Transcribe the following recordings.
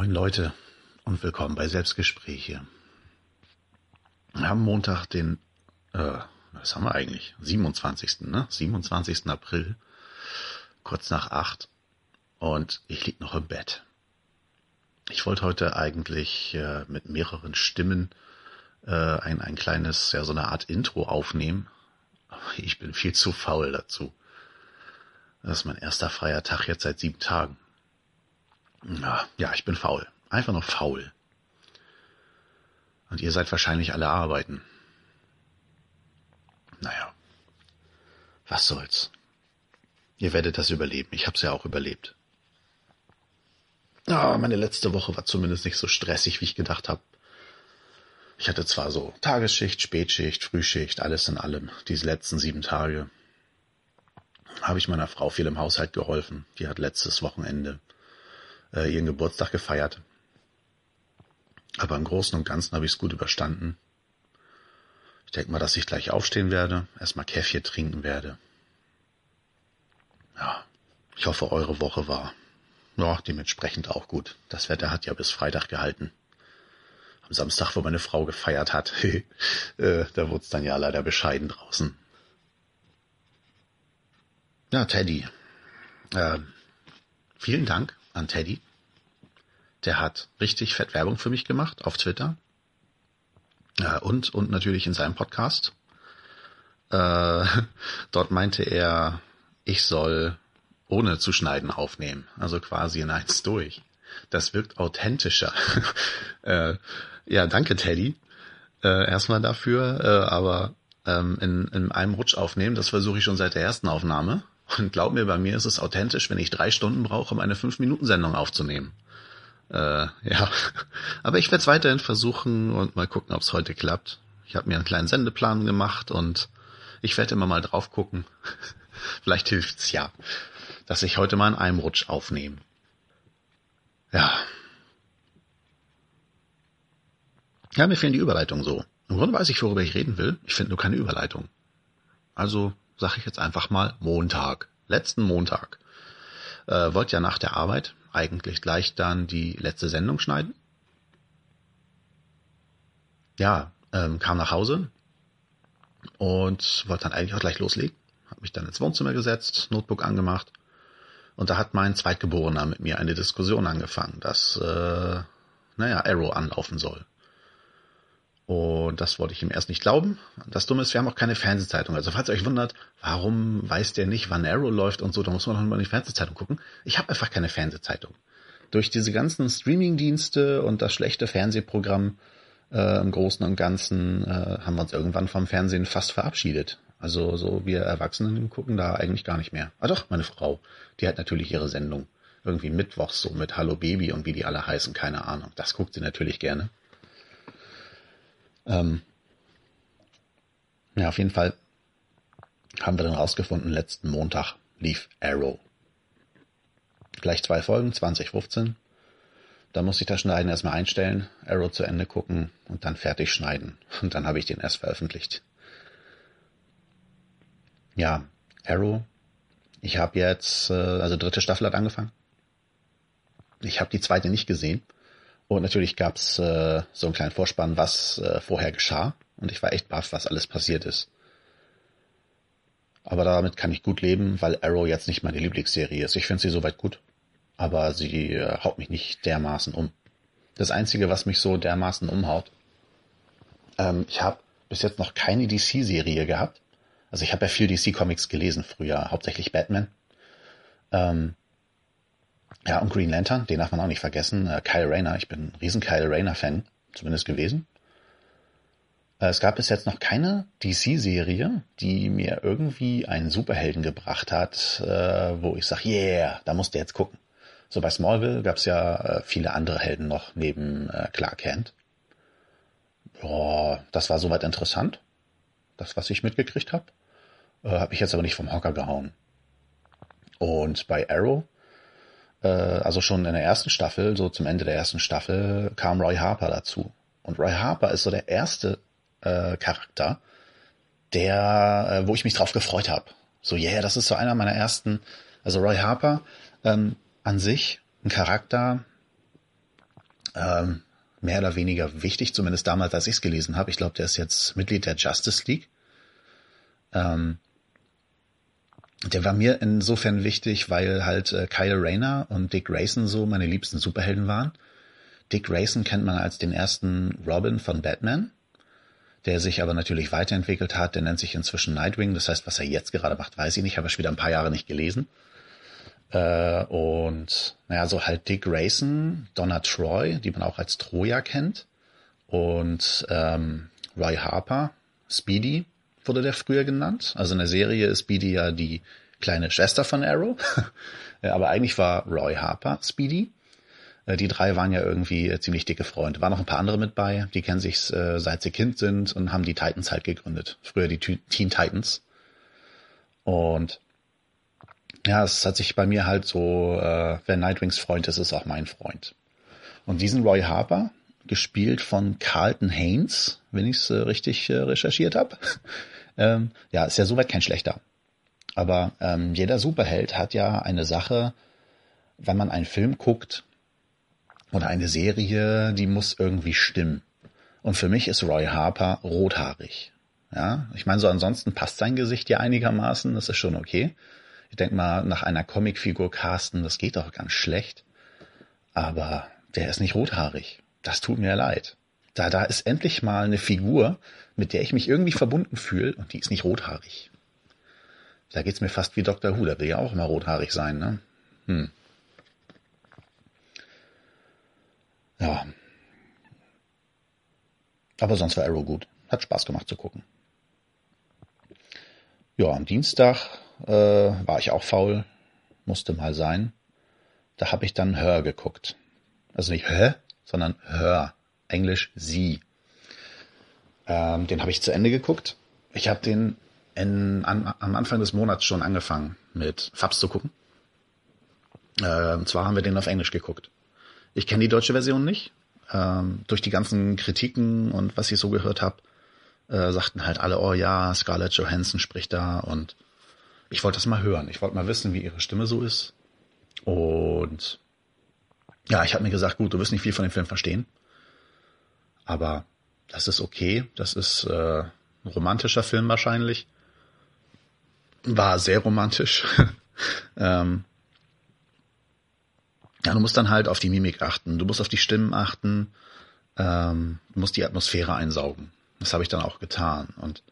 Moin Leute und willkommen bei Selbstgespräche. Wir haben Montag den, äh, was haben wir eigentlich? 27. Ne? 27. April, kurz nach acht und ich lieg noch im Bett. Ich wollte heute eigentlich äh, mit mehreren Stimmen äh, ein, ein kleines, ja so eine Art Intro aufnehmen, aber ich bin viel zu faul dazu. Das ist mein erster freier Tag jetzt seit sieben Tagen. Ja, ich bin faul. Einfach nur faul. Und ihr seid wahrscheinlich alle arbeiten. Naja, was soll's. Ihr werdet das überleben. Ich hab's ja auch überlebt. Ja, meine letzte Woche war zumindest nicht so stressig, wie ich gedacht habe. Ich hatte zwar so Tagesschicht, Spätschicht, Frühschicht, alles in allem, diese letzten sieben Tage. Habe ich meiner Frau viel im Haushalt geholfen. Die hat letztes Wochenende äh, ihren Geburtstag gefeiert. Aber im Großen und Ganzen habe ich es gut überstanden. Ich denke mal, dass ich gleich aufstehen werde, erstmal Käffchen trinken werde. Ja, ich hoffe, eure Woche war ja, dementsprechend auch gut. Das Wetter hat ja bis Freitag gehalten. Am Samstag, wo meine Frau gefeiert hat, äh, da wurde es dann ja leider bescheiden draußen. Ja, Teddy. Äh, vielen Dank an Teddy. Der hat richtig fett Werbung für mich gemacht auf Twitter. Äh, und, und natürlich in seinem Podcast. Äh, dort meinte er, ich soll ohne zu schneiden aufnehmen. Also quasi in eins durch. Das wirkt authentischer. äh, ja, danke Teddy. Äh, erstmal dafür, äh, aber ähm, in, in einem Rutsch aufnehmen, das versuche ich schon seit der ersten Aufnahme. Und glaub mir, bei mir ist es authentisch, wenn ich drei Stunden brauche, um eine Fünf-Minuten-Sendung aufzunehmen. Äh, ja, aber ich werde es weiterhin versuchen und mal gucken, ob es heute klappt. Ich habe mir einen kleinen Sendeplan gemacht und ich werde immer mal drauf gucken. Vielleicht hilft's ja, dass ich heute mal in einem Rutsch aufnehme. Ja. Ja, mir fehlen die Überleitungen so. Im Grunde weiß ich, worüber ich reden will. Ich finde nur keine Überleitung. Also sage ich jetzt einfach mal Montag. Letzten Montag. Äh, wollte ja nach der Arbeit eigentlich gleich dann die letzte Sendung schneiden. Ja, ähm, kam nach Hause und wollte dann eigentlich auch gleich loslegen. Habe mich dann ins Wohnzimmer gesetzt, Notebook angemacht und da hat mein Zweitgeborener mit mir eine Diskussion angefangen, dass, äh, naja, Arrow anlaufen soll. Und das wollte ich ihm erst nicht glauben. Das Dumme ist, wir haben auch keine Fernsehzeitung. Also falls ihr euch wundert, warum weiß der nicht, wann Arrow läuft und so, da muss man noch mal in die Fernsehzeitung gucken. Ich habe einfach keine Fernsehzeitung. Durch diese ganzen Streamingdienste und das schlechte Fernsehprogramm äh, im Großen und Ganzen äh, haben wir uns irgendwann vom Fernsehen fast verabschiedet. Also so wir Erwachsenen gucken da eigentlich gar nicht mehr. Ah doch, meine Frau, die hat natürlich ihre Sendung. Irgendwie mittwochs so mit Hallo Baby und wie die alle heißen, keine Ahnung. Das guckt sie natürlich gerne. Ähm, ja, auf jeden Fall haben wir dann rausgefunden, letzten Montag lief Arrow. Gleich zwei Folgen, 2015. Da muss ich das Schneiden erstmal einstellen, Arrow zu Ende gucken und dann fertig schneiden. Und dann habe ich den erst veröffentlicht. Ja, Arrow. Ich habe jetzt, äh, also dritte Staffel hat angefangen. Ich habe die zweite nicht gesehen. Und natürlich gab's äh, so einen kleinen Vorspann, was äh, vorher geschah. Und ich war echt baff, was alles passiert ist. Aber damit kann ich gut leben, weil Arrow jetzt nicht meine Lieblingsserie ist. Ich finde sie soweit gut. Aber sie äh, haut mich nicht dermaßen um. Das Einzige, was mich so dermaßen umhaut, ähm, ich habe bis jetzt noch keine DC-Serie gehabt. Also ich habe ja viel DC-Comics gelesen früher, hauptsächlich Batman. Ähm, ja, und Green Lantern, den darf man auch nicht vergessen. Äh, Kyle Rayner, ich bin ein riesen Kyle Rayner-Fan, zumindest gewesen. Äh, es gab bis jetzt noch keine DC-Serie, die mir irgendwie einen Superhelden gebracht hat, äh, wo ich sage, yeah, da musst du jetzt gucken. So bei Smallville gab es ja viele andere Helden noch neben Clark Kent. Boah, das war soweit interessant. Das, was ich mitgekriegt habe. Äh, habe ich jetzt aber nicht vom Hocker gehauen. Und bei Arrow äh, also schon in der ersten Staffel, so zum Ende der ersten Staffel, kam Roy Harper dazu. Und Roy Harper ist so der erste äh, Charakter, der, äh, wo ich mich drauf gefreut habe. So, yeah, das ist so einer meiner ersten. Also Roy Harper ähm, an sich ein Charakter, ähm, mehr oder weniger wichtig, zumindest damals, als ich es gelesen habe. Ich glaube, der ist jetzt Mitglied der Justice League. Ähm, der war mir insofern wichtig, weil halt äh, Kyle Rayner und Dick Grayson so meine liebsten Superhelden waren. Dick Grayson kennt man als den ersten Robin von Batman, der sich aber natürlich weiterentwickelt hat. Der nennt sich inzwischen Nightwing. Das heißt, was er jetzt gerade macht, weiß ich nicht. Habe ich wieder ein paar Jahre nicht gelesen. Äh, und naja, so halt Dick Grayson, Donna Troy, die man auch als Troja kennt, und ähm, Roy Harper, Speedy, wurde der früher genannt. Also in der Serie ist Speedy ja die kleine Schwester von Arrow. Aber eigentlich war Roy Harper Speedy. Äh, die drei waren ja irgendwie ziemlich dicke Freunde. Waren noch ein paar andere mit bei. Die kennen sich äh, seit sie Kind sind und haben die Titans halt gegründet. Früher die Teen Titans. Und ja, es hat sich bei mir halt so, äh, wer Nightwings Freund ist, ist auch mein Freund. Und diesen Roy Harper, gespielt von Carlton Haynes, wenn ich es äh, richtig äh, recherchiert habe. ähm, ja, ist ja soweit kein schlechter. Aber ähm, jeder Superheld hat ja eine Sache, wenn man einen Film guckt oder eine Serie, die muss irgendwie stimmen. Und für mich ist Roy Harper rothaarig. Ja, ich meine, so ansonsten passt sein Gesicht ja einigermaßen, das ist schon okay. Ich denke mal, nach einer Comicfigur casten, das geht doch ganz schlecht. Aber der ist nicht rothaarig das tut mir leid. Da, da ist endlich mal eine Figur, mit der ich mich irgendwie verbunden fühle und die ist nicht rothaarig. Da geht's mir fast wie Dr. Who, der will ja auch immer rothaarig sein, ne? Hm. Ja. Aber sonst war Arrow gut. Hat Spaß gemacht zu gucken. Ja, am Dienstag äh, war ich auch faul. Musste mal sein. Da habe ich dann Hör geguckt. Also nicht Hä, sondern Hör. Englisch sie. Ähm, den habe ich zu Ende geguckt. Ich habe den in, an, am Anfang des Monats schon angefangen mit Fabs zu gucken. Äh, und zwar haben wir den auf Englisch geguckt. Ich kenne die deutsche Version nicht. Ähm, durch die ganzen Kritiken und was ich so gehört habe, äh, sagten halt alle, oh ja, Scarlett Johansson spricht da und ich wollte das mal hören. Ich wollte mal wissen, wie ihre Stimme so ist. Und ja, ich habe mir gesagt, gut, du wirst nicht viel von dem Film verstehen, aber das ist okay. Das ist äh, ein romantischer Film wahrscheinlich. War sehr romantisch. ähm, ja, du musst dann halt auf die Mimik achten, du musst auf die Stimmen achten, ähm, du musst die Atmosphäre einsaugen. Das habe ich dann auch getan. Und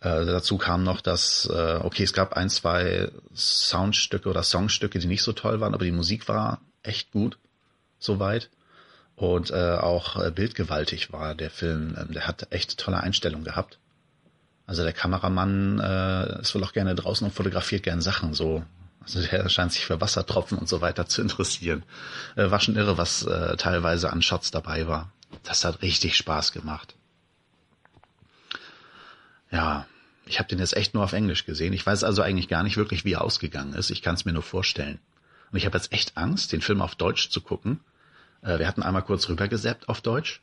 äh, dazu kam noch, dass, äh, okay, es gab ein, zwei Soundstücke oder Songstücke, die nicht so toll waren, aber die Musik war echt gut soweit. Und äh, auch äh, bildgewaltig war der Film. Ähm, der hat echt tolle Einstellungen gehabt. Also der Kameramann äh, ist wohl auch gerne draußen und fotografiert gern Sachen so. Also der scheint sich für Wassertropfen und so weiter zu interessieren. Äh, war schon irre, was äh, teilweise an Shots dabei war. Das hat richtig Spaß gemacht. Ja, ich habe den jetzt echt nur auf Englisch gesehen. Ich weiß also eigentlich gar nicht wirklich, wie er ausgegangen ist. Ich kann es mir nur vorstellen. Und ich habe jetzt echt Angst, den Film auf Deutsch zu gucken, äh, wir hatten einmal kurz rübergesappt auf Deutsch.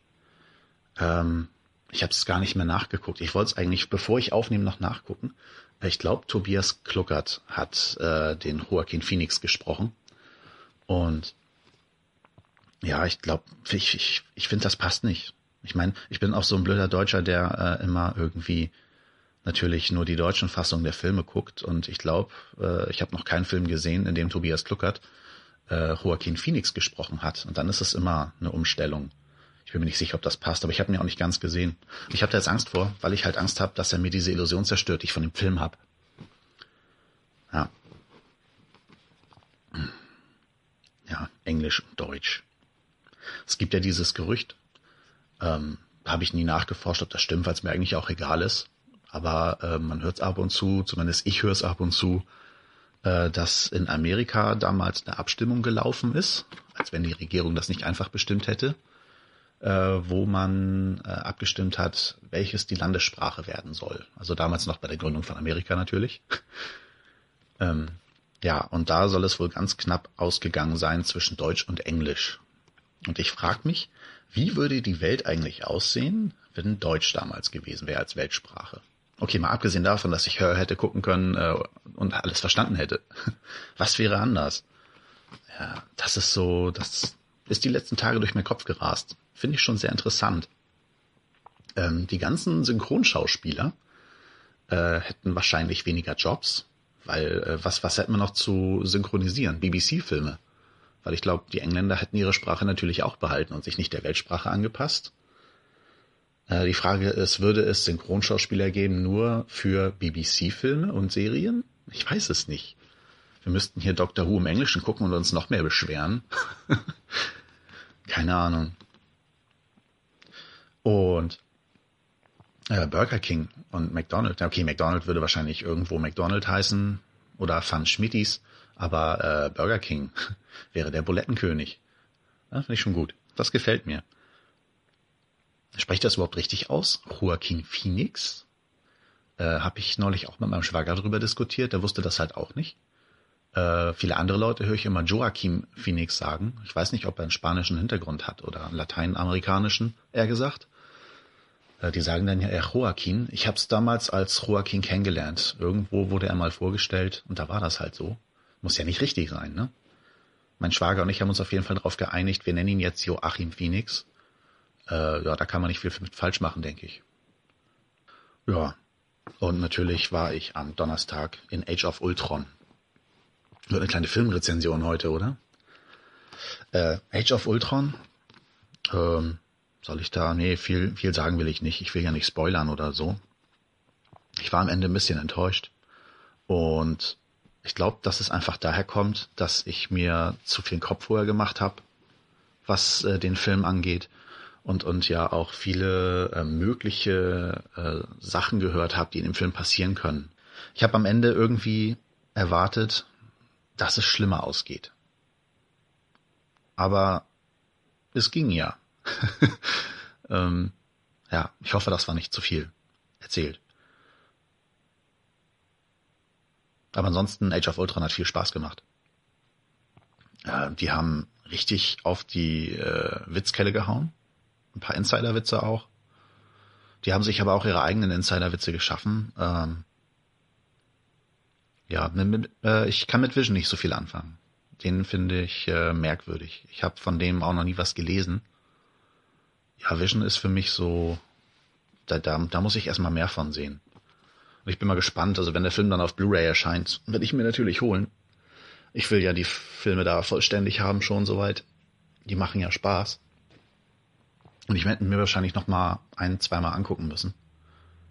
Ähm, ich habe es gar nicht mehr nachgeguckt. Ich wollte es eigentlich, bevor ich aufnehme, noch nachgucken. Ich glaube, Tobias Kluckert hat äh, den Joaquin Phoenix gesprochen. Und ja, ich glaube, ich, ich, ich finde, das passt nicht. Ich meine, ich bin auch so ein blöder Deutscher, der äh, immer irgendwie natürlich nur die deutschen Fassungen der Filme guckt. Und ich glaube, äh, ich habe noch keinen Film gesehen, in dem Tobias Kluckert äh, Joaquin Phoenix gesprochen hat. Und dann ist es immer eine Umstellung. Ich bin mir nicht sicher, ob das passt, aber ich habe ihn auch nicht ganz gesehen. Ich habe da jetzt Angst vor, weil ich halt Angst habe, dass er mir diese Illusion zerstört, die ich von dem Film habe. Ja. Ja, Englisch und Deutsch. Es gibt ja dieses Gerücht, ähm, habe ich nie nachgeforscht, ob das stimmt, weil es mir eigentlich auch egal ist. Aber äh, man hört es ab und zu, zumindest ich höre es ab und zu, äh, dass in Amerika damals eine Abstimmung gelaufen ist, als wenn die Regierung das nicht einfach bestimmt hätte, äh, wo man äh, abgestimmt hat, welches die Landessprache werden soll. Also damals noch bei der Gründung von Amerika natürlich. ähm, ja, und da soll es wohl ganz knapp ausgegangen sein zwischen Deutsch und Englisch. Und ich frage mich, wie würde die Welt eigentlich aussehen, wenn Deutsch damals gewesen wäre als Weltsprache? Okay, mal abgesehen davon, dass ich hätte gucken können äh, und alles verstanden hätte. Was wäre anders? Ja, das ist so, das, ist die letzten Tage durch meinen Kopf gerast. Finde ich schon sehr interessant. Ähm, die ganzen Synchronschauspieler äh, hätten wahrscheinlich weniger Jobs, weil äh, was, was hätten wir noch zu synchronisieren? BBC-Filme. Weil ich glaube, die Engländer hätten ihre Sprache natürlich auch behalten und sich nicht der Weltsprache angepasst. Äh, die Frage ist, würde es Synchronschauspieler geben nur für BBC-Filme und Serien? Ich weiß es nicht. Wir müssten hier Doctor Who im Englischen gucken und uns noch mehr beschweren. Keine Ahnung. Und äh, Burger King und McDonald's. Okay, McDonald's würde wahrscheinlich irgendwo McDonald's heißen oder Fun Schmittis, aber äh, Burger King wäre der Bulettenkönig. Ja, Finde ich schon gut. Das gefällt mir. Sprecht das überhaupt richtig aus? Joaquin Phoenix? Äh, Habe ich neulich auch mit meinem Schwager darüber diskutiert. Der wusste das halt auch nicht. Äh, viele andere Leute höre ich immer Joaquin Phoenix sagen. Ich weiß nicht, ob er einen spanischen Hintergrund hat oder einen lateinamerikanischen, eher gesagt. Äh, die sagen dann ja eher Joaquin. Ich habe es damals als Joaquin kennengelernt. Irgendwo wurde er mal vorgestellt und da war das halt so. Muss ja nicht richtig sein, ne? Mein Schwager und ich haben uns auf jeden Fall darauf geeinigt, wir nennen ihn jetzt Joachim Phoenix. Äh, ja, da kann man nicht viel falsch machen, denke ich. Ja, und natürlich war ich am Donnerstag in Age of Ultron. Wird eine kleine Filmrezension heute, oder? Äh, Age of Ultron. Ähm, soll ich da? Nee, viel, viel sagen will ich nicht. Ich will ja nicht spoilern oder so. Ich war am Ende ein bisschen enttäuscht. Und ich glaube, dass es einfach daher kommt, dass ich mir zu viel Kopf vorher gemacht habe, was äh, den Film angeht und und ja auch viele äh, mögliche äh, Sachen gehört habe, die in dem Film passieren können. Ich habe am Ende irgendwie erwartet, dass es schlimmer ausgeht. Aber es ging ja. ähm, ja, ich hoffe, das war nicht zu viel erzählt. Aber ansonsten, Age of Ultron hat viel Spaß gemacht. Äh, die haben richtig auf die äh, Witzkelle gehauen. Ein paar Insider-Witze auch. Die haben sich aber auch ihre eigenen Insider-Witze geschaffen. Ähm, ja, mit, äh, ich kann mit Vision nicht so viel anfangen. Den finde ich äh, merkwürdig. Ich habe von dem auch noch nie was gelesen. Ja, Vision ist für mich so, da, da, da muss ich erstmal mehr von sehen. Und ich bin mal gespannt, also wenn der Film dann auf Blu-ray erscheint, werde ich mir natürlich holen. Ich will ja die Filme da vollständig haben schon soweit. Die machen ja Spaß. Und ich werde mir wahrscheinlich noch mal ein, zweimal angucken müssen.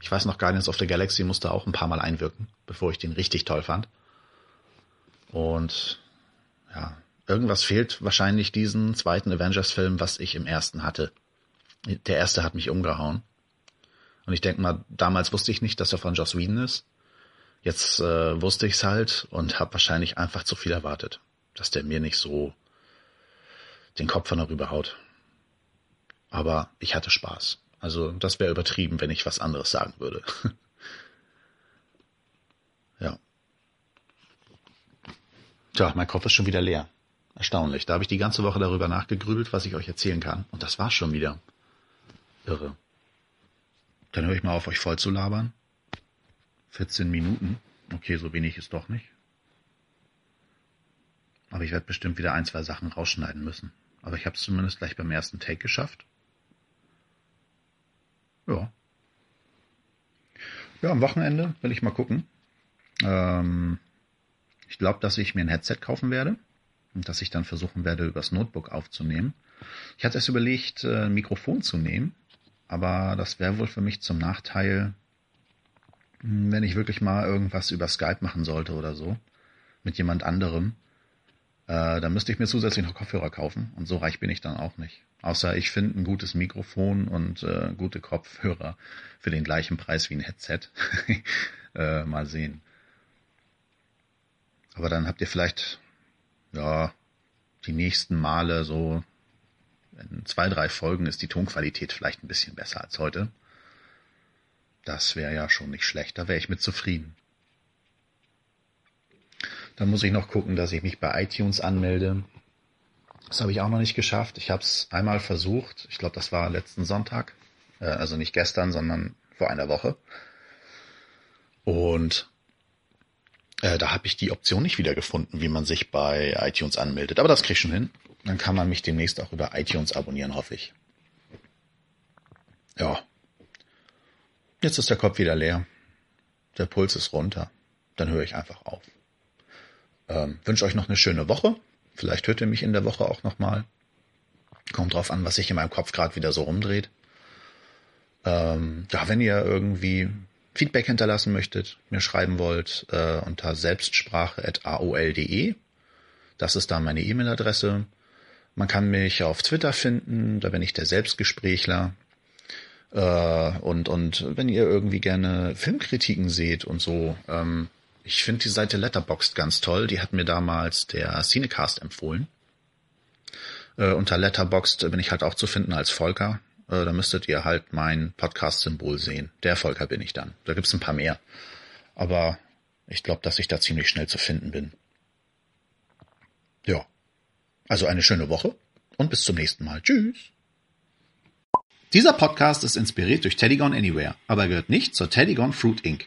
Ich weiß noch, Guardians of the Galaxy musste auch ein paar Mal einwirken, bevor ich den richtig toll fand. Und ja, irgendwas fehlt wahrscheinlich diesen zweiten Avengers-Film, was ich im ersten hatte. Der erste hat mich umgehauen. Und ich denke mal, damals wusste ich nicht, dass er von Joss Whedon ist. Jetzt äh, wusste ich's halt und habe wahrscheinlich einfach zu viel erwartet, dass der mir nicht so den Kopf von darüber haut. Aber ich hatte Spaß. Also das wäre übertrieben, wenn ich was anderes sagen würde. ja. Tja, mein Kopf ist schon wieder leer. Erstaunlich. Da habe ich die ganze Woche darüber nachgegrübelt, was ich euch erzählen kann. Und das war's schon wieder. Irre. Dann höre ich mal auf, euch voll zu labern. 14 Minuten. Okay, so wenig ist doch nicht. Aber ich werde bestimmt wieder ein, zwei Sachen rausschneiden müssen. Aber ich habe es zumindest gleich beim ersten Take geschafft. Ja. Ja, am Wochenende will ich mal gucken. Ähm, ich glaube, dass ich mir ein Headset kaufen werde und dass ich dann versuchen werde, übers Notebook aufzunehmen. Ich hatte erst überlegt, äh, ein Mikrofon zu nehmen, aber das wäre wohl für mich zum Nachteil, hm, wenn ich wirklich mal irgendwas über Skype machen sollte oder so, mit jemand anderem. Äh, dann müsste ich mir zusätzlich noch Kopfhörer kaufen und so reich bin ich dann auch nicht. Außer ich finde ein gutes Mikrofon und äh, gute Kopfhörer für den gleichen Preis wie ein Headset. äh, mal sehen. Aber dann habt ihr vielleicht, ja, die nächsten Male so, in zwei, drei Folgen ist die Tonqualität vielleicht ein bisschen besser als heute. Das wäre ja schon nicht schlecht, da wäre ich mit zufrieden. Dann muss ich noch gucken, dass ich mich bei iTunes anmelde. Das habe ich auch noch nicht geschafft. Ich habe es einmal versucht. Ich glaube, das war letzten Sonntag. Äh, also nicht gestern, sondern vor einer Woche. Und äh, da habe ich die Option nicht wiedergefunden, wie man sich bei iTunes anmeldet. Aber das krieg ich schon hin. dann kann man mich demnächst auch über iTunes abonnieren, hoffe ich. Ja. Jetzt ist der Kopf wieder leer. Der Puls ist runter. Dann höre ich einfach auf. Ähm, wünsche euch noch eine schöne Woche. Vielleicht hört ihr mich in der Woche auch nochmal. Kommt drauf an, was sich in meinem Kopf gerade wieder so rumdreht. Ähm, ja, wenn ihr irgendwie Feedback hinterlassen möchtet, mir schreiben wollt, äh, unter selbstsprache.aol.de. Das ist da meine E-Mail-Adresse. Man kann mich auf Twitter finden, da bin ich der Selbstgesprächler. Äh, und, und wenn ihr irgendwie gerne Filmkritiken seht und so, ähm, ich finde die Seite Letterboxd ganz toll. Die hat mir damals der Cinecast empfohlen. Äh, unter Letterboxd bin ich halt auch zu finden als Volker. Äh, da müsstet ihr halt mein Podcast-Symbol sehen. Der Volker bin ich dann. Da gibt's ein paar mehr. Aber ich glaube, dass ich da ziemlich schnell zu finden bin. Ja. Also eine schöne Woche und bis zum nächsten Mal. Tschüss. Dieser Podcast ist inspiriert durch Teddy Gone Anywhere, aber gehört nicht zur Teddy Gone Fruit Inc.